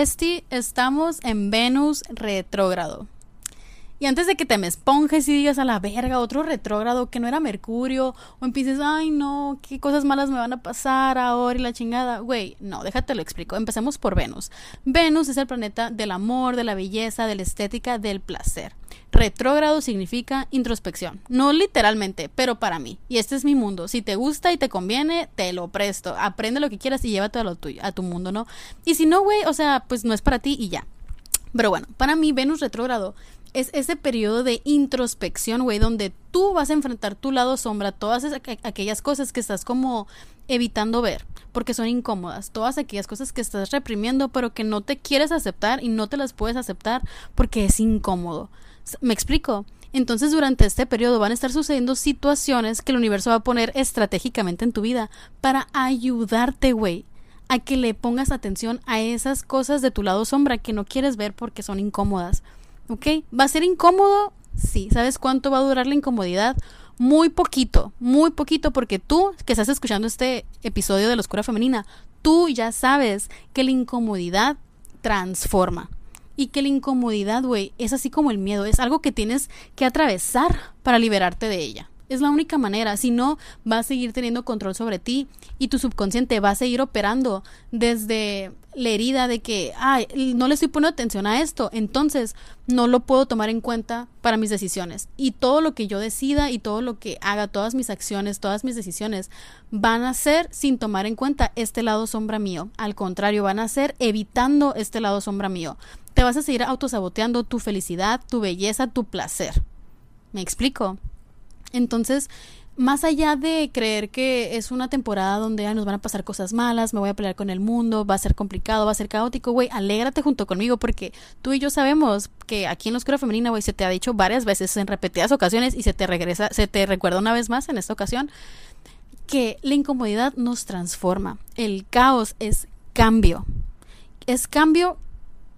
Bestie, estamos en Venus retrógrado. Y antes de que te me esponjes y digas a la verga otro retrógrado que no era Mercurio, o empieces, ay no, qué cosas malas me van a pasar ahora y la chingada, güey, no, déjate lo explico. Empecemos por Venus. Venus es el planeta del amor, de la belleza, de la estética, del placer. Retrógrado significa introspección. No literalmente, pero para mí. Y este es mi mundo. Si te gusta y te conviene, te lo presto. Aprende lo que quieras y llévate a, lo tuyo, a tu mundo, ¿no? Y si no, güey, o sea, pues no es para ti y ya. Pero bueno, para mí Venus retrógrado es ese periodo de introspección, güey, donde tú vas a enfrentar tu lado sombra, todas aquellas cosas que estás como evitando ver, porque son incómodas, todas aquellas cosas que estás reprimiendo, pero que no te quieres aceptar y no te las puedes aceptar porque es incómodo. ¿Me explico? Entonces durante este periodo van a estar sucediendo situaciones que el universo va a poner estratégicamente en tu vida para ayudarte, güey, a que le pongas atención a esas cosas de tu lado sombra que no quieres ver porque son incómodas. ¿Ok? ¿Va a ser incómodo? Sí. ¿Sabes cuánto va a durar la incomodidad? Muy poquito, muy poquito, porque tú que estás escuchando este episodio de la oscura femenina, tú ya sabes que la incomodidad transforma. Y que la incomodidad, güey, es así como el miedo, es algo que tienes que atravesar para liberarte de ella. Es la única manera. Si no, va a seguir teniendo control sobre ti y tu subconsciente va a seguir operando desde la herida de que, ay, no le estoy poniendo atención a esto, entonces no lo puedo tomar en cuenta para mis decisiones. Y todo lo que yo decida y todo lo que haga, todas mis acciones, todas mis decisiones, van a ser sin tomar en cuenta este lado sombra mío. Al contrario, van a ser evitando este lado sombra mío. Te vas a seguir autosaboteando tu felicidad, tu belleza, tu placer. ¿Me explico? Entonces, más allá de creer que es una temporada donde nos van a pasar cosas malas, me voy a pelear con el mundo, va a ser complicado, va a ser caótico, güey, alégrate junto conmigo porque tú y yo sabemos que aquí en la Oscura Femenina, güey, se te ha dicho varias veces en repetidas ocasiones y se te regresa, se te recuerda una vez más en esta ocasión que la incomodidad nos transforma. El caos es cambio. Es cambio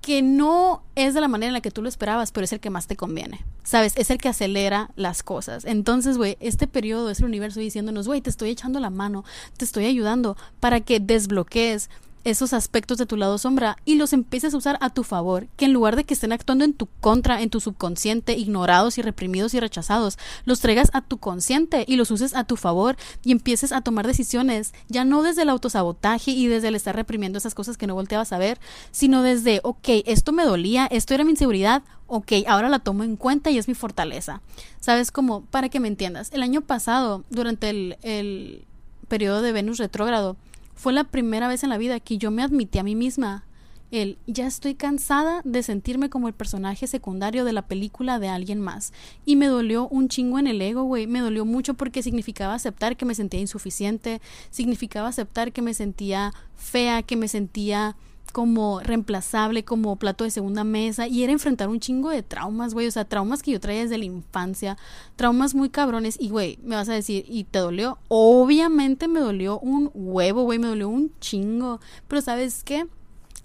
que no es de la manera en la que tú lo esperabas, pero es el que más te conviene. ¿Sabes? Es el que acelera las cosas. Entonces, güey, este periodo es el universo diciéndonos, güey, te estoy echando la mano, te estoy ayudando para que desbloquees esos aspectos de tu lado sombra y los empieces a usar a tu favor, que en lugar de que estén actuando en tu contra, en tu subconsciente, ignorados y reprimidos y rechazados, los traigas a tu consciente y los uses a tu favor y empieces a tomar decisiones, ya no desde el autosabotaje y desde el estar reprimiendo esas cosas que no volteabas a ver, sino desde, ok, esto me dolía, esto era mi inseguridad, ok, ahora la tomo en cuenta y es mi fortaleza. ¿Sabes cómo? Para que me entiendas, el año pasado, durante el, el periodo de Venus retrógrado, fue la primera vez en la vida que yo me admití a mí misma el ya estoy cansada de sentirme como el personaje secundario de la película de alguien más. Y me dolió un chingo en el ego, güey. Me dolió mucho porque significaba aceptar que me sentía insuficiente, significaba aceptar que me sentía fea, que me sentía como reemplazable, como plato de segunda mesa, y era enfrentar un chingo de traumas, güey, o sea, traumas que yo traía desde la infancia, traumas muy cabrones, y güey, me vas a decir, ¿y te dolió? Obviamente me dolió un huevo, güey, me dolió un chingo, pero ¿sabes qué?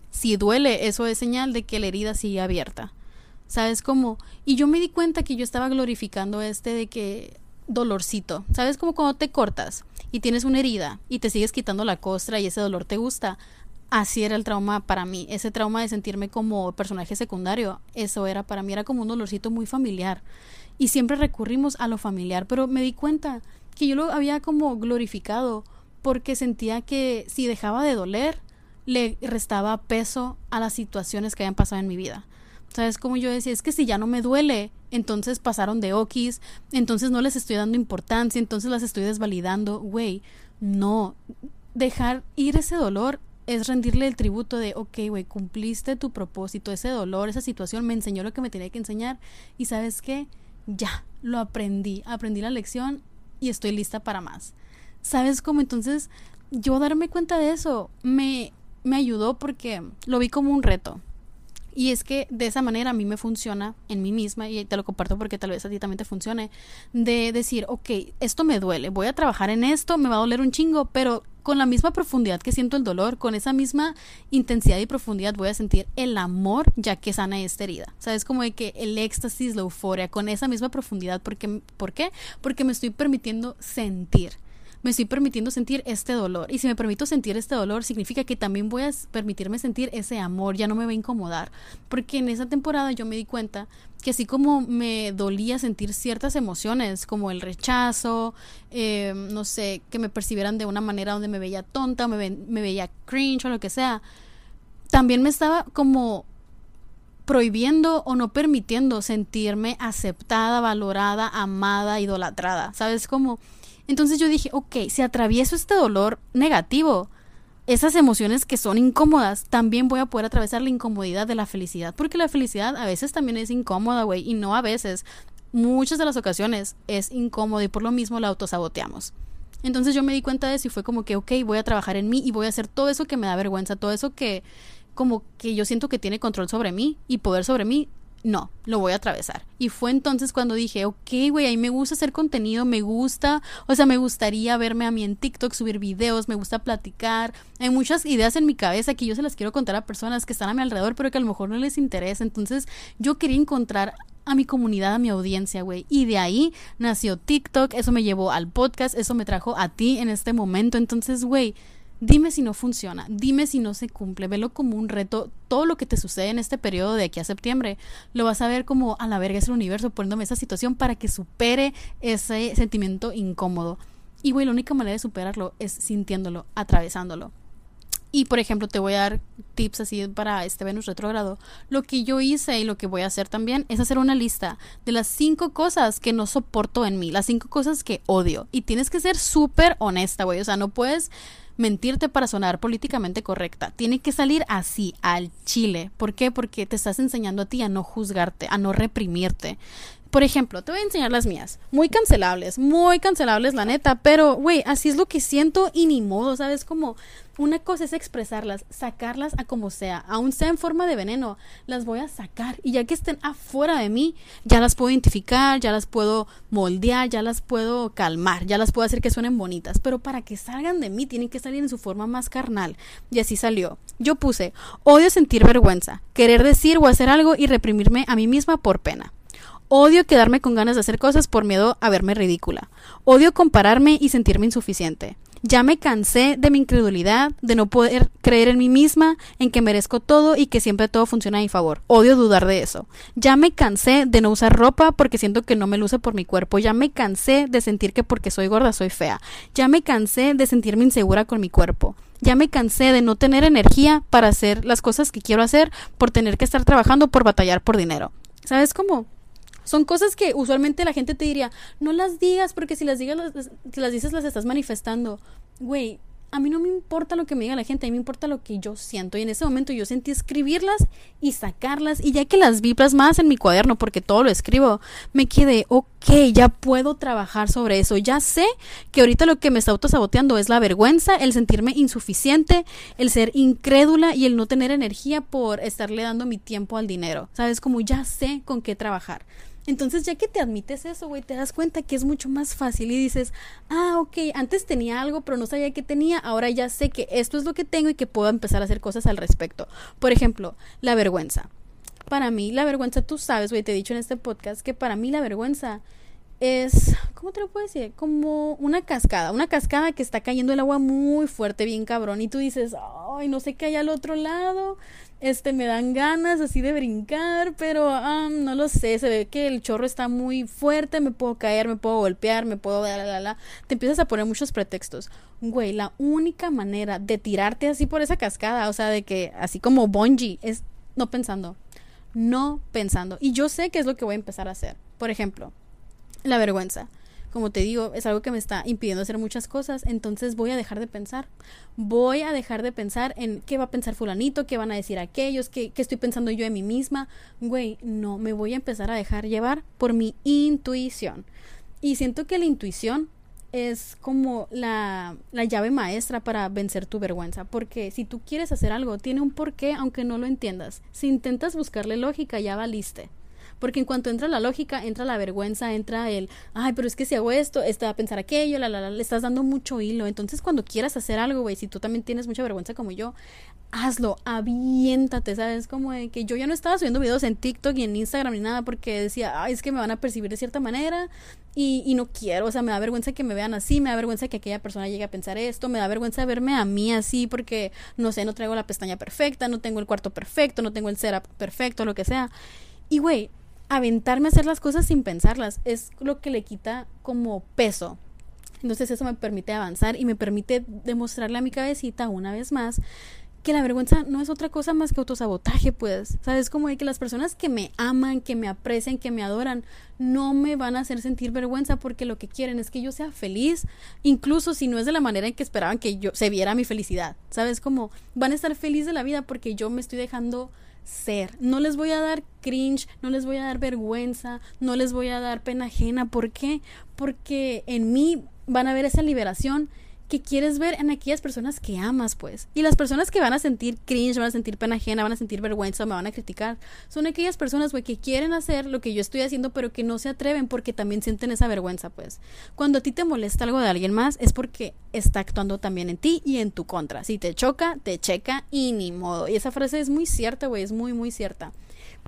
Si duele, eso es señal de que la herida sigue abierta, ¿sabes cómo? Y yo me di cuenta que yo estaba glorificando este de que dolorcito, ¿sabes? Como cuando te cortas y tienes una herida y te sigues quitando la costra y ese dolor te gusta así era el trauma para mí. Ese trauma de sentirme como personaje secundario, eso era para mí, era como un dolorcito muy familiar. Y siempre recurrimos a lo familiar, pero me di cuenta que yo lo había como glorificado porque sentía que si dejaba de doler, le restaba peso a las situaciones que habían pasado en mi vida. ¿Sabes? Como yo decía, es que si ya no me duele, entonces pasaron de okis, entonces no les estoy dando importancia, entonces las estoy desvalidando. Güey, no. Dejar ir ese dolor es rendirle el tributo de, ok, güey, cumpliste tu propósito, ese dolor, esa situación me enseñó lo que me tenía que enseñar y sabes qué, ya, lo aprendí, aprendí la lección y estoy lista para más. ¿Sabes cómo? Entonces, yo darme cuenta de eso me, me ayudó porque lo vi como un reto. Y es que de esa manera a mí me funciona en mí misma, y te lo comparto porque tal vez a ti también te funcione, de decir, ok, esto me duele, voy a trabajar en esto, me va a doler un chingo, pero con la misma profundidad que siento el dolor, con esa misma intensidad y profundidad voy a sentir el amor ya que sana esta herida. ¿Sabes? Como de que el éxtasis, la euforia, con esa misma profundidad, ¿por qué? Porque me estoy permitiendo sentir me estoy permitiendo sentir este dolor. Y si me permito sentir este dolor, significa que también voy a permitirme sentir ese amor, ya no me va a incomodar. Porque en esa temporada yo me di cuenta que así como me dolía sentir ciertas emociones, como el rechazo, eh, no sé, que me percibieran de una manera donde me veía tonta, me, me veía cringe o lo que sea, también me estaba como prohibiendo o no permitiendo sentirme aceptada, valorada, amada, idolatrada. ¿Sabes cómo? Entonces yo dije, ok, si atravieso este dolor negativo, esas emociones que son incómodas, también voy a poder atravesar la incomodidad de la felicidad. Porque la felicidad a veces también es incómoda, güey, y no a veces. Muchas de las ocasiones es incómodo y por lo mismo la autosaboteamos. Entonces yo me di cuenta de eso y fue como que, ok, voy a trabajar en mí y voy a hacer todo eso que me da vergüenza, todo eso que, como que yo siento que tiene control sobre mí y poder sobre mí, no, lo voy a atravesar. Y fue entonces cuando dije, ok, güey, a mí me gusta hacer contenido, me gusta, o sea, me gustaría verme a mí en TikTok, subir videos, me gusta platicar. Hay muchas ideas en mi cabeza que yo se las quiero contar a personas que están a mi alrededor, pero que a lo mejor no les interesa. Entonces, yo quería encontrar a mi comunidad, a mi audiencia, güey. Y de ahí nació TikTok, eso me llevó al podcast, eso me trajo a ti en este momento. Entonces, güey, Dime si no funciona, dime si no se cumple, velo como un reto. Todo lo que te sucede en este periodo de aquí a septiembre, lo vas a ver como a la verga es el universo poniéndome esa situación para que supere ese sentimiento incómodo. Y güey, la única manera de superarlo es sintiéndolo, atravesándolo. Y por ejemplo, te voy a dar tips así para este Venus retrógrado. Lo que yo hice y lo que voy a hacer también es hacer una lista de las cinco cosas que no soporto en mí, las cinco cosas que odio. Y tienes que ser súper honesta, güey. O sea, no puedes mentirte para sonar políticamente correcta. Tiene que salir así, al chile. ¿Por qué? Porque te estás enseñando a ti a no juzgarte, a no reprimirte. Por ejemplo, te voy a enseñar las mías. Muy cancelables, muy cancelables, la neta. Pero, güey, así es lo que siento y ni modo, ¿sabes? Como una cosa es expresarlas, sacarlas a como sea, aun sea en forma de veneno, las voy a sacar. Y ya que estén afuera de mí, ya las puedo identificar, ya las puedo moldear, ya las puedo calmar, ya las puedo hacer que suenen bonitas. Pero para que salgan de mí, tienen que salir en su forma más carnal. Y así salió. Yo puse, odio sentir vergüenza, querer decir o hacer algo y reprimirme a mí misma por pena. Odio quedarme con ganas de hacer cosas por miedo a verme ridícula. Odio compararme y sentirme insuficiente. Ya me cansé de mi incredulidad, de no poder creer en mí misma, en que merezco todo y que siempre todo funciona a mi favor. Odio dudar de eso. Ya me cansé de no usar ropa porque siento que no me luce por mi cuerpo. Ya me cansé de sentir que porque soy gorda soy fea. Ya me cansé de sentirme insegura con mi cuerpo. Ya me cansé de no tener energía para hacer las cosas que quiero hacer por tener que estar trabajando por batallar por dinero. ¿Sabes cómo? Son cosas que usualmente la gente te diría, no las digas porque si las, digas, las, las dices las estás manifestando. Güey, a mí no me importa lo que me diga la gente, a mí me importa lo que yo siento. Y en ese momento yo sentí escribirlas y sacarlas. Y ya que las vi más en mi cuaderno, porque todo lo escribo, me quedé, ok, ya puedo trabajar sobre eso. Ya sé que ahorita lo que me está autosaboteando es la vergüenza, el sentirme insuficiente, el ser incrédula y el no tener energía por estarle dando mi tiempo al dinero. ¿Sabes? Como ya sé con qué trabajar. Entonces, ya que te admites eso, güey, te das cuenta que es mucho más fácil y dices, ah, ok, antes tenía algo, pero no sabía qué tenía, ahora ya sé que esto es lo que tengo y que puedo empezar a hacer cosas al respecto. Por ejemplo, la vergüenza. Para mí, la vergüenza, tú sabes, güey, te he dicho en este podcast que para mí la vergüenza es, ¿cómo te lo puedo decir? Como una cascada, una cascada que está cayendo el agua muy fuerte, bien cabrón, y tú dices, ay, no sé qué hay al otro lado, este, me dan ganas así de brincar, pero no lo sé, se ve que el chorro está muy fuerte, me puedo caer, me puedo golpear, me puedo... La, la, la. Te empiezas a poner muchos pretextos. Güey, la única manera de tirarte así por esa cascada, o sea, de que así como bungee, es no pensando, no pensando. Y yo sé que es lo que voy a empezar a hacer. Por ejemplo, la vergüenza como te digo, es algo que me está impidiendo hacer muchas cosas, entonces voy a dejar de pensar. Voy a dejar de pensar en qué va a pensar fulanito, qué van a decir aquellos, qué, qué estoy pensando yo en mí misma. Güey, no, me voy a empezar a dejar llevar por mi intuición. Y siento que la intuición es como la, la, llave maestra para vencer tu vergüenza, porque si tú quieres hacer algo, tiene un porqué, aunque no lo entiendas. Si intentas buscarle lógica, ya valiste Porque en cuanto entra la lógica, entra la vergüenza, entra el, ay, pero es que si hago esto, está a pensar aquello, la, la, la, le estás dando mucho hilo. Entonces, cuando quieras hacer algo, güey, si tú también tienes mucha vergüenza como yo, hazlo, aviéntate, ¿sabes? Como de que yo ya no estaba subiendo videos en TikTok y en Instagram ni nada porque decía, ay, es que me van a percibir de cierta manera y, y, no quiero, o sea, me da vergüenza que me vean así, me da vergüenza que aquella persona llegue a pensar esto, me da vergüenza verme a mí así porque, no sé, no traigo la pestaña perfecta, no tengo el cuarto perfecto, no tengo el setup perfecto, lo que sea. Y, güey, aventarme a hacer las cosas sin pensarlas es lo que le quita como peso. Entonces eso me permite avanzar y me permite demostrarle a mi cabecita una vez más que la vergüenza no es otra cosa más que autosabotaje, pues, ¿sabes? Como de que las personas que me aman, que me aprecian, que me adoran, no me van a hacer sentir vergüenza porque lo que quieren es que yo sea feliz, incluso si no es de la manera en que esperaban que yo se viera mi felicidad, ¿sabes? Como van a estar felices de la vida porque yo me estoy dejando ser. No les voy a dar cringe, no les voy a dar vergüenza, no les voy a dar pena ajena. ¿Por qué? Porque en mí van a ver esa liberación que quieres ver en aquellas personas que amas, pues. Y las personas que van a sentir cringe, van a sentir pena ajena, van a sentir vergüenza, me van a criticar, son aquellas personas, güey, que quieren hacer lo que yo estoy haciendo, pero que no se atreven porque también sienten esa vergüenza, pues. Cuando a ti te molesta algo de alguien más, es porque está actuando también en ti y en tu contra. Si te choca, te checa y ni modo. Y esa frase es muy cierta, güey, es muy, muy cierta.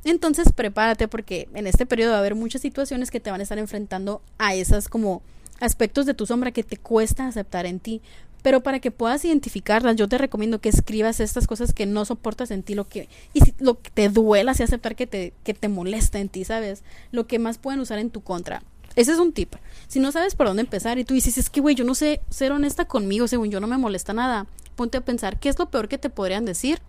Entonces, prepárate porque en este periodo va a haber muchas situaciones que te van a estar enfrentando a esas como aspectos de tu sombra que te cuesta aceptar en ti. Pero para que puedas identificarlas, yo te recomiendo que escribas estas cosas que no soportas en ti, lo que, y si, lo que te duela, si aceptar que te, que te molesta en ti, ¿sabes? Lo que más pueden usar en tu contra. Ese es un tip. Si no sabes por dónde empezar y tú dices, es que, güey, yo no sé ser honesta conmigo, según yo no me molesta nada, ponte a pensar, ¿qué es lo peor que te podrían decir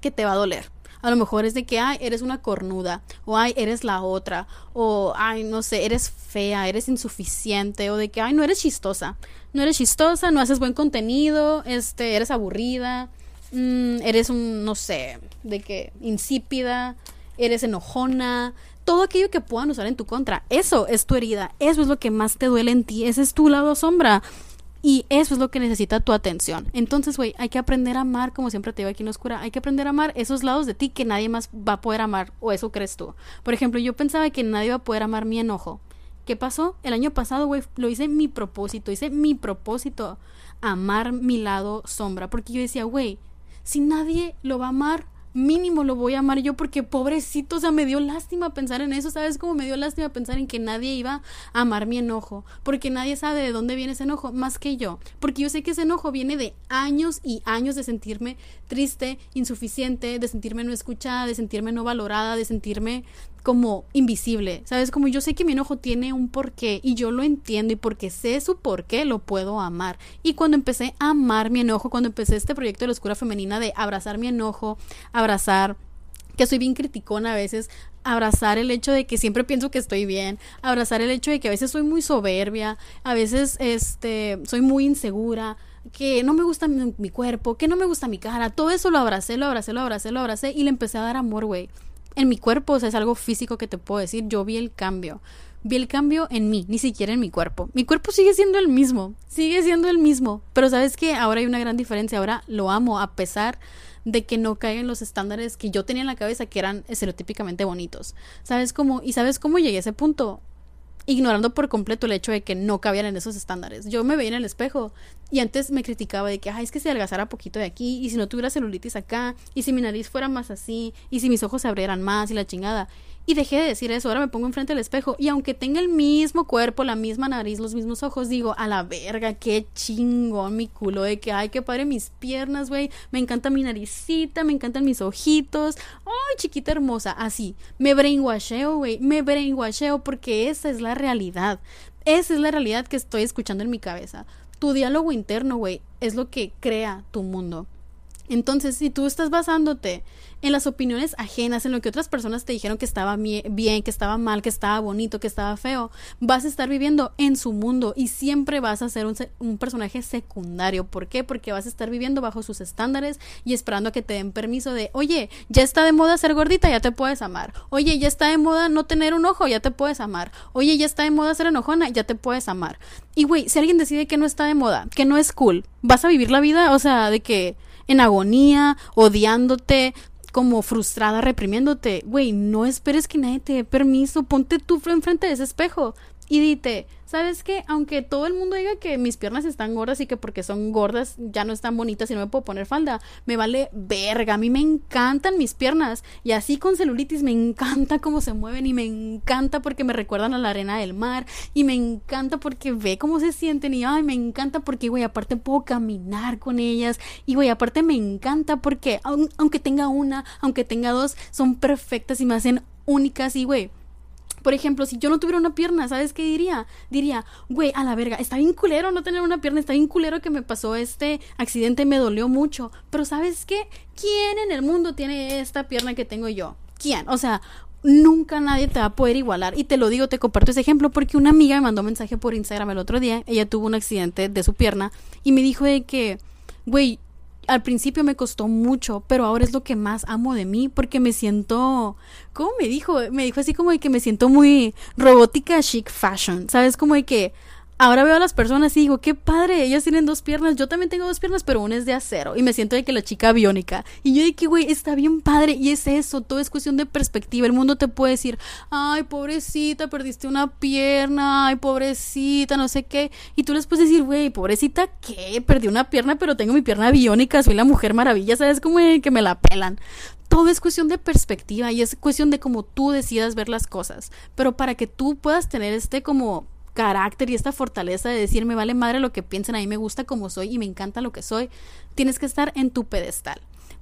que te va a doler? A lo mejor es de que, ay, eres una cornuda, o ay, eres la otra, o ay, no sé, eres fea, eres insuficiente, o de que, ay, no eres chistosa, no eres chistosa, no haces buen contenido, este, eres aburrida, mm, eres un, no sé, de que insípida, eres enojona, todo aquello que puedan usar en tu contra. Eso es tu herida, eso es lo que más te duele en ti, ese es tu lado sombra. Y eso es lo que necesita tu atención. Entonces, güey, hay que aprender a amar, como siempre te digo aquí en Oscura, hay que aprender a amar esos lados de ti que nadie más va a poder amar, o eso crees tú. Por ejemplo, yo pensaba que nadie va a poder amar mi enojo. ¿Qué pasó? El año pasado, güey, lo hice mi propósito, hice mi propósito, amar mi lado sombra, porque yo decía, güey, si nadie lo va a amar, mínimo lo voy a amar yo porque pobrecito, o sea, me dio lástima pensar en eso, ¿sabes cómo me dio lástima pensar en que nadie iba a amar mi enojo? Porque nadie sabe de dónde viene ese enojo más que yo, porque yo sé que ese enojo viene de años y años de sentirme triste, insuficiente, de sentirme no escuchada, de sentirme no valorada, de sentirme como invisible, ¿sabes? Como yo sé que mi enojo tiene un porqué y yo lo entiendo y porque sé su porqué lo puedo amar. Y cuando empecé a amar mi enojo, cuando empecé este proyecto de la oscura femenina de abrazar mi enojo, abrazar que soy bien criticona a veces, abrazar el hecho de que siempre pienso que estoy bien, abrazar el hecho de que a veces soy muy soberbia, a veces este soy muy insegura, que no me gusta mi, mi cuerpo, que no me gusta mi cara, todo eso lo abracé, lo abracé, lo abracé, lo abracé y le empecé a dar amor, güey en mi cuerpo, o sea, es algo físico que te puedo decir, yo vi el cambio. Vi el cambio en mí, ni siquiera en mi cuerpo. Mi cuerpo sigue siendo el mismo, sigue siendo el mismo, pero sabes que ahora hay una gran diferencia, ahora lo amo a pesar de que no caigan los estándares que yo tenía en la cabeza que eran estereotípicamente bonitos. ¿Sabes cómo? ¿Y sabes cómo llegué a ese punto? Ignorando por completo el hecho de que no cabían en esos estándares. Yo me veía en el espejo y antes me criticaba de que, ay, es que se adelgazara poquito de aquí y si no tuviera celulitis acá y si mi nariz fuera más así y si mis ojos se abrieran más y la chingada. Y dejé de decir eso, ahora me pongo enfrente del espejo y aunque tenga el mismo cuerpo, la misma nariz, los mismos ojos, digo, a la verga, qué chingón mi culo, de que, ay, qué padre mis piernas, güey, me encanta mi naricita, me encantan mis ojitos, ay, chiquita hermosa, así, me brainwasheo, güey, me brainwasheo porque esa es la realidad, esa es la realidad que estoy escuchando en mi cabeza. Tu diálogo interno, güey, es lo que crea tu mundo. Entonces, si tú estás basándote en las opiniones ajenas, en lo que otras personas te dijeron que estaba bien, que estaba mal, que estaba bonito, que estaba feo, vas a estar viviendo en su mundo y siempre vas a ser un, personaje secundario. ¿Por qué? Porque vas a estar viviendo bajo sus estándares y esperando a que te den permiso de, oye, ya está de moda ser gordita, ya te puedes amar. Oye, ya está de moda no tener un ojo, ya te puedes amar. Oye, ya está de moda ser enojona, ya te puedes amar. Y güey, si alguien decide que no está de moda, que no es cool, vas a vivir la vida, o sea, de que en agonía, odiándote, como frustrada reprimiéndote, güey, no esperes que nadie te dé permiso, ponte tú enfrente de ese espejo y dite, ¿sabes qué? Aunque todo el mundo diga que mis piernas están gordas y que porque son gordas ya no están bonitas y no me puedo poner falda, me vale verga. A mí me encantan mis piernas y así con celulitis me encanta cómo se mueven y me encanta porque me recuerdan a la arena del mar y me encanta porque ve cómo se sienten y ay, me encanta porque, güey, aparte puedo caminar con ellas y, güey, aparte me encanta porque aunque tenga una, aunque tenga dos, son perfectas y me hacen únicas y, güey por ejemplo, si yo no tuviera una pierna, ¿sabes qué diría? Diría, güey, a la verga, está bien culero no tener una pierna, está bien culero que me pasó este accidente, me dolió mucho. Pero ¿sabes qué? ¿Quién en el mundo tiene esta pierna que tengo yo? ¿Quién? O sea, nunca nadie te va a poder igualar. Y te lo digo, te comparto ese ejemplo porque una amiga me mandó un mensaje por Instagram el otro día. Ella tuvo un accidente de su pierna y me dijo de que, güey, al principio me costó mucho, pero ahora es lo que más amo de mí porque me siento, ¿cómo me dijo? Me dijo así como de que me siento muy robótica chic fashion, ¿sabes? Como de que ahora veo a las personas y digo, qué padre, ellas tienen dos piernas, yo también tengo dos piernas, pero una es de acero. Y me siento de que la chica biónica. Y yo de que, güey, está bien padre. Y es eso, todo es cuestión de perspectiva. El mundo te puede decir, ay, pobrecita, perdiste una pierna, ay, pobrecita, no sé qué. Y tú les puedes decir, güey, pobrecita, ¿qué? Perdí una pierna, pero tengo mi pierna biónica, soy la mujer maravilla, ¿sabes? Como que me la pelan todo es cuestión de perspectiva y es cuestión de cómo tú decidas ver las cosas. Pero para que tú puedas tener este como carácter y esta fortaleza de decir me vale madre lo que piensen, a mí me gusta como soy y me encanta lo que soy, tienes que estar en tu pedestal.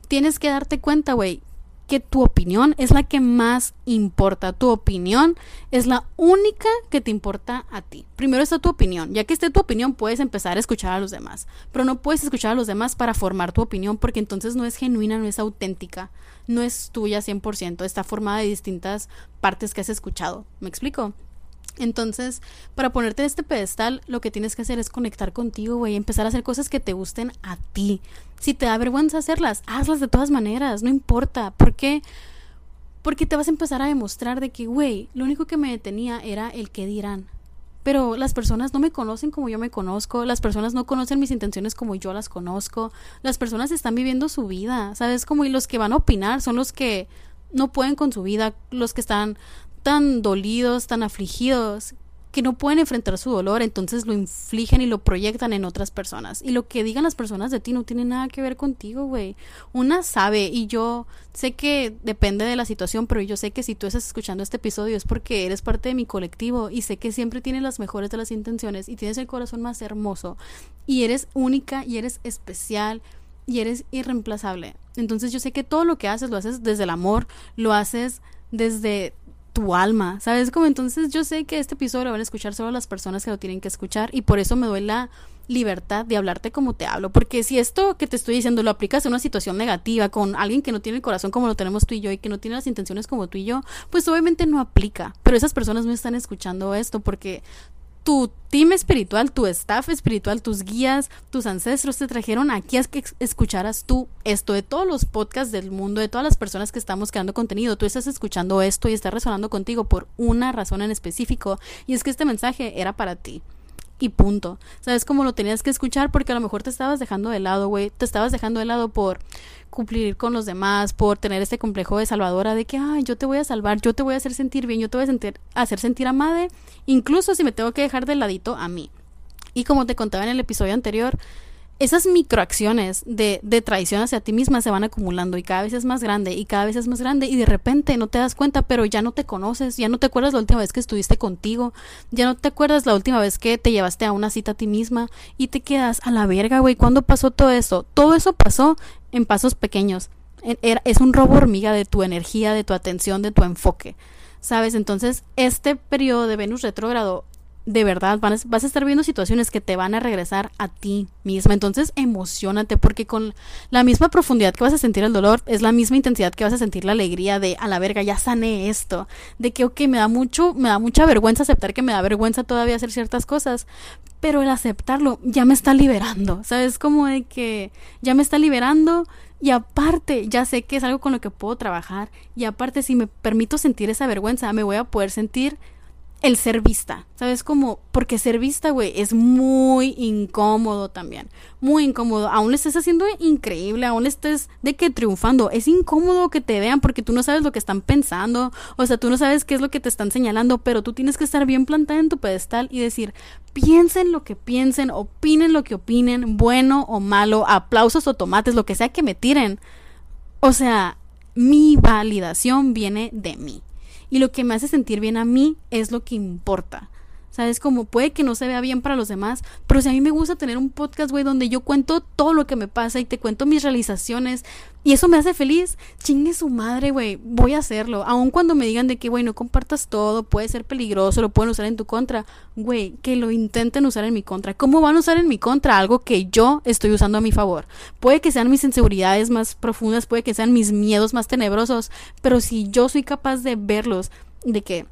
Tienes que darte cuenta, güey, que tu opinión es la que más importa. Tu opinión es la única que te importa a ti. Primero está tu opinión. Ya que esté tu opinión, puedes empezar a escuchar a los demás. Pero no puedes escuchar a los demás para formar tu opinión porque entonces no es genuina, no es auténtica, no es tuya 100%. Está formada de distintas partes que has escuchado. ¿Me explico? Entonces, para ponerte en este pedestal, lo que tienes que hacer es conectar contigo, güey, empezar a hacer cosas que te gusten a ti. Si te da vergüenza hacerlas, hazlas de todas maneras, no importa. ¿Por qué? Porque te vas a empezar a demostrar de que, güey, lo único que me detenía era el que dirán. Pero las personas no me conocen como yo me conozco, las personas no conocen mis intenciones como yo las conozco, las personas están viviendo su vida, ¿sabes? Como y los que van a opinar son los que no pueden con su vida, los que están tan dolidos, tan afligidos, que no pueden enfrentar su dolor, entonces lo infligen y lo proyectan en otras personas. Y lo que digan las personas de ti no tiene nada que ver contigo, güey. Una sabe, y yo sé que depende de la situación, pero yo sé que si tú estás escuchando este episodio es porque eres parte de mi colectivo y sé que siempre tienes las mejores de las intenciones y tienes el corazón más hermoso y eres única y eres especial y eres irreemplazable. Entonces yo sé que todo lo que haces lo haces desde el amor, lo haces desde tu alma, ¿sabes? Como entonces yo sé que este episodio lo van a escuchar solo las personas que lo tienen que escuchar y por eso me doy la libertad de hablarte como te hablo, porque si esto que te estoy diciendo lo aplicas en una situación negativa con alguien que no tiene el corazón como lo tenemos tú y yo y que no tiene las intenciones como tú y yo, pues obviamente no aplica, pero esas personas no están escuchando esto porque tu team espiritual, tu staff espiritual, tus guías, tus ancestros te trajeron aquí a que escucharas tú esto de todos los podcasts del mundo, de todas las personas que estamos creando contenido. Tú estás escuchando esto y está resonando contigo por una razón en específico y es que este mensaje era para ti y punto. ¿Sabes cómo lo tenías que escuchar? Porque a lo mejor te estabas dejando de lado, güey. Te estabas dejando de lado por cumplir con los demás, por tener este complejo de salvadora de que, ay, yo te voy a salvar, yo te voy a hacer sentir bien, yo te voy a sentir, hacer sentir amada, incluso si me tengo que dejar de ladito a mí. Y como te contaba en el episodio anterior, esas microacciones de, de traición hacia ti misma se van acumulando y cada vez es más grande y cada vez es más grande y de repente no te das cuenta, pero ya no te conoces, ya no te acuerdas la última vez que estuviste contigo, ya no te acuerdas la última vez que te llevaste a una cita a ti misma y te quedas a la verga, güey, ¿cuándo pasó todo eso? Todo eso pasó en pasos pequeños. Es un robo hormiga de tu energía, de tu atención, de tu enfoque. ¿Sabes? Entonces, este periodo de Venus retrógrado de verdad vas, a estar viendo situaciones que te van a regresar a ti misma. Entonces, emocionate porque con la misma profundidad que vas a sentir el dolor, es la misma intensidad que vas a sentir la alegría de a la verga, ya sané esto, de que ok, me da mucho, me da mucha vergüenza aceptar que me da vergüenza todavía hacer ciertas cosas, pero el aceptarlo ya me está liberando, ¿sabes? Como de que ya me está liberando y aparte ya sé que es algo con lo que puedo trabajar y aparte si me permito sentir esa vergüenza, me voy a poder sentir el ser vista, ¿sabes? Como, porque ser vista, güey, es muy incómodo también, muy incómodo, aún estés haciendo increíble, aún estés de que triunfando, es incómodo que te vean porque tú no sabes lo que están pensando, o sea, tú no sabes qué es lo que te están señalando, pero tú tienes que estar bien plantada en tu pedestal y decir, piensen lo que piensen, opinen lo que opinen, bueno o malo, aplausos o tomates, lo que sea que me tiren, o sea, mi validación viene de mí y lo que me hace sentir bien a mí es lo que importa. ¿Sabes? Como puede que no se vea bien para los demás, pero si a mí me gusta tener un podcast, güey, donde yo cuento todo lo que me pasa y te cuento mis realizaciones y eso me hace feliz, chingue su madre, güey, voy a hacerlo. Aun cuando me digan de que, güey, no compartas todo, puede ser peligroso, lo pueden usar en tu contra, güey, que lo intenten usar en mi contra. ¿Cómo van a usar en mi contra algo que yo estoy usando a mi favor? Puede que sean mis inseguridades más profundas, puede que sean mis miedos más tenebrosos, pero si yo soy capaz de verlos, de que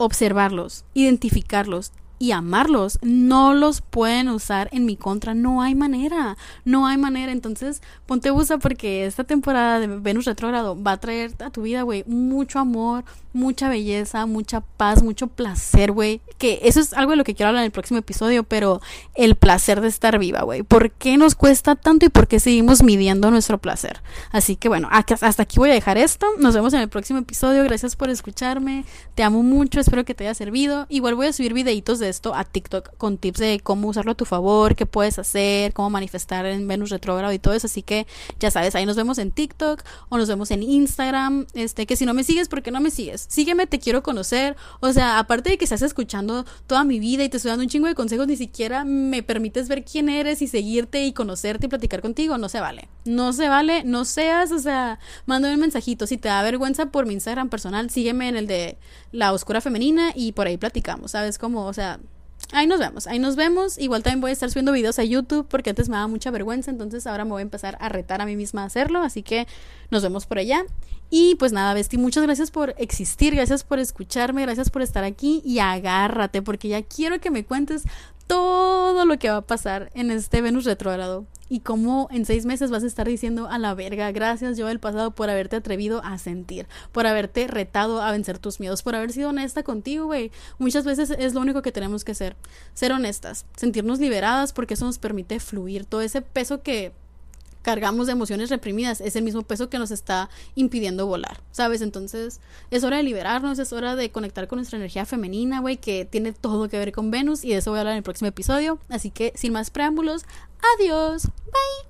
observarlos, identificarlos y amarlos, no los pueden usar en mi contra. No hay manera, no hay manera. Entonces, ponte busa porque esta temporada de Venus retrógrado va a traer a tu vida, güey, mucho amor, mucha belleza, mucha paz, mucho placer, güey. Que eso es algo de lo que quiero hablar en el próximo episodio, pero el placer de estar viva, güey. ¿Por qué nos cuesta tanto y por qué seguimos midiendo nuestro placer? Así que bueno, hasta aquí voy a dejar esto. Nos vemos en el próximo episodio. Gracias por escucharme. Te amo mucho, espero que te haya servido. Igual voy a subir videitos de esto a TikTok con tips de cómo usarlo a tu favor, qué puedes hacer, cómo manifestar en Venus retrógrado y todo eso. Así que ya sabes, ahí nos vemos en TikTok o nos vemos en Instagram. Este, que si no me sigues, ¿por qué no me sigues? Sígueme, te quiero conocer. O sea, aparte de que estás escuchando toda mi vida y te estoy dando un chingo de consejos, ni siquiera me permites ver quién eres y seguirte y conocerte y platicar contigo. No se vale. No se vale, no seas, o sea, mándame un mensajito. Si te da vergüenza por mi Instagram personal, sígueme en el de la oscura femenina y por ahí platicamos, ¿sabes? Como, o sea, ahí nos vemos, ahí nos vemos. Igual también voy a estar subiendo videos a YouTube porque antes me daba mucha vergüenza, entonces ahora me voy a empezar a retar a mí misma a hacerlo, así que nos vemos por allá. Y pues nada, Besti, muchas gracias por existir, gracias por escucharme, gracias por estar aquí y agárrate porque ya quiero que me cuentes todo lo que va a pasar en este Venus retrógrado y cómo en seis meses vas a estar diciendo a la verga, gracias yo del pasado por haberte atrevido a sentir, por haberte retado a vencer tus miedos, por haber sido honesta contigo, güey. Muchas veces es lo único que tenemos que ser, ser honestas, sentirnos liberadas porque eso nos permite fluir todo ese peso que cargamos de emociones reprimidas, es el mismo peso que nos está impidiendo volar, ¿sabes? Entonces es hora de liberarnos, es hora de conectar con nuestra energía femenina, güey, que tiene todo que ver con Venus y de eso voy a hablar en el próximo episodio. Así que sin más preámbulos, adiós, bye.